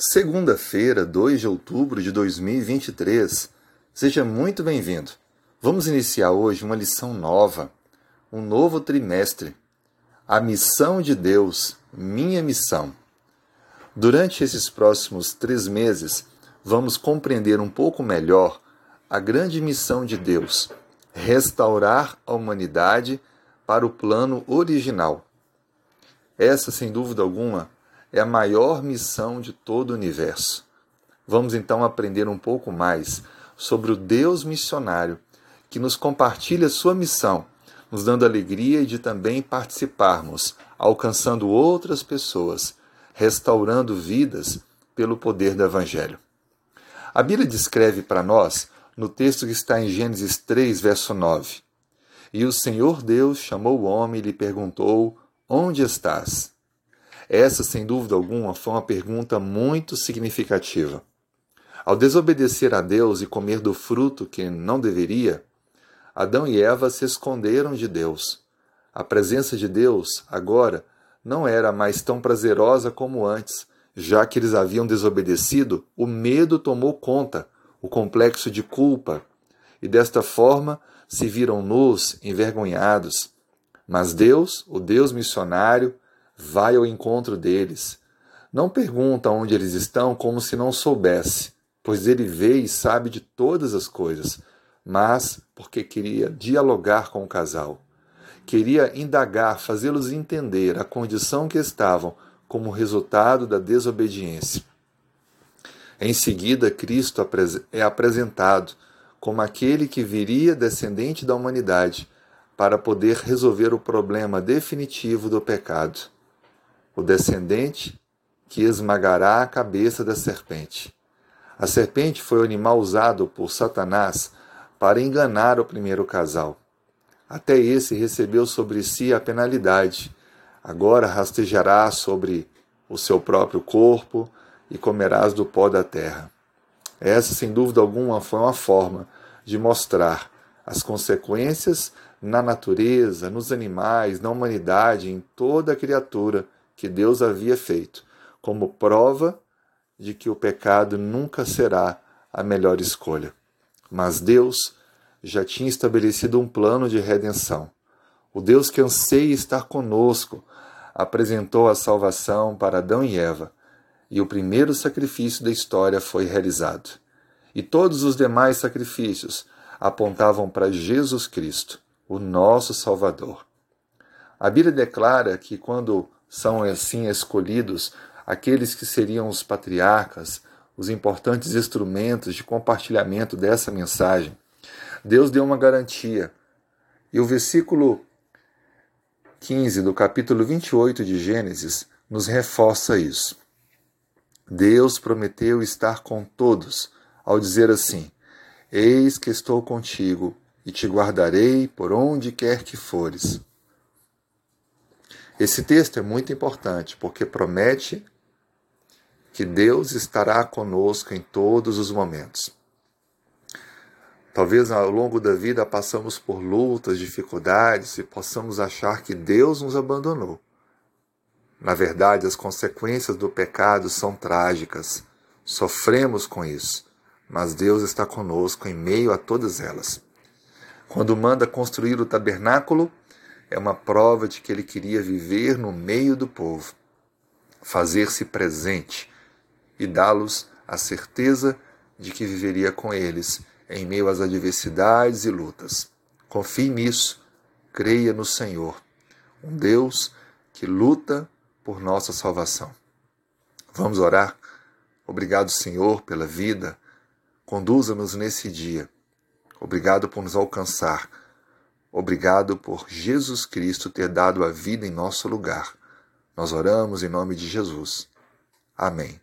Segunda-feira, 2 de outubro de 2023. Seja muito bem-vindo. Vamos iniciar hoje uma lição nova, um novo trimestre. A missão de Deus, minha missão. Durante esses próximos três meses, vamos compreender um pouco melhor a grande missão de Deus: restaurar a humanidade para o plano original. Essa, sem dúvida alguma, é a maior missão de todo o universo. Vamos então aprender um pouco mais sobre o Deus missionário que nos compartilha sua missão, nos dando alegria de também participarmos, alcançando outras pessoas, restaurando vidas pelo poder do Evangelho. A Bíblia descreve para nós, no texto que está em Gênesis 3, verso 9: E o Senhor Deus chamou o homem e lhe perguntou: Onde estás? Essa, sem dúvida alguma, foi uma pergunta muito significativa. Ao desobedecer a Deus e comer do fruto que não deveria, Adão e Eva se esconderam de Deus. A presença de Deus, agora, não era mais tão prazerosa como antes, já que eles haviam desobedecido, o medo tomou conta, o complexo de culpa, e desta forma se viram nus, envergonhados. Mas Deus, o Deus missionário, vai ao encontro deles. Não pergunta onde eles estão como se não soubesse, pois ele vê e sabe de todas as coisas, mas porque queria dialogar com o casal. Queria indagar, fazê-los entender a condição que estavam como resultado da desobediência. Em seguida, Cristo é apresentado como aquele que viria descendente da humanidade para poder resolver o problema definitivo do pecado o descendente que esmagará a cabeça da serpente. A serpente foi o animal usado por Satanás para enganar o primeiro casal. Até esse recebeu sobre si a penalidade. Agora rastejará sobre o seu próprio corpo e comerás do pó da terra. Essa, sem dúvida alguma, foi uma forma de mostrar as consequências na natureza, nos animais, na humanidade, em toda a criatura que Deus havia feito, como prova de que o pecado nunca será a melhor escolha. Mas Deus já tinha estabelecido um plano de redenção. O Deus que anseia estar conosco apresentou a salvação para Adão e Eva, e o primeiro sacrifício da história foi realizado. E todos os demais sacrifícios apontavam para Jesus Cristo, o nosso Salvador. A Bíblia declara que quando são assim escolhidos aqueles que seriam os patriarcas, os importantes instrumentos de compartilhamento dessa mensagem. Deus deu uma garantia. E o versículo 15 do capítulo 28 de Gênesis nos reforça isso. Deus prometeu estar com todos ao dizer assim: Eis que estou contigo e te guardarei por onde quer que fores. Esse texto é muito importante porque promete que Deus estará conosco em todos os momentos. Talvez ao longo da vida passamos por lutas, dificuldades e possamos achar que Deus nos abandonou. Na verdade, as consequências do pecado são trágicas. Sofremos com isso, mas Deus está conosco em meio a todas elas. Quando manda construir o tabernáculo, é uma prova de que ele queria viver no meio do povo, fazer-se presente e dá-los a certeza de que viveria com eles em meio às adversidades e lutas. Confie nisso, creia no Senhor, um Deus que luta por nossa salvação. Vamos orar? Obrigado, Senhor, pela vida. Conduza-nos nesse dia. Obrigado por nos alcançar Obrigado por Jesus Cristo ter dado a vida em nosso lugar. Nós oramos em nome de Jesus. Amém.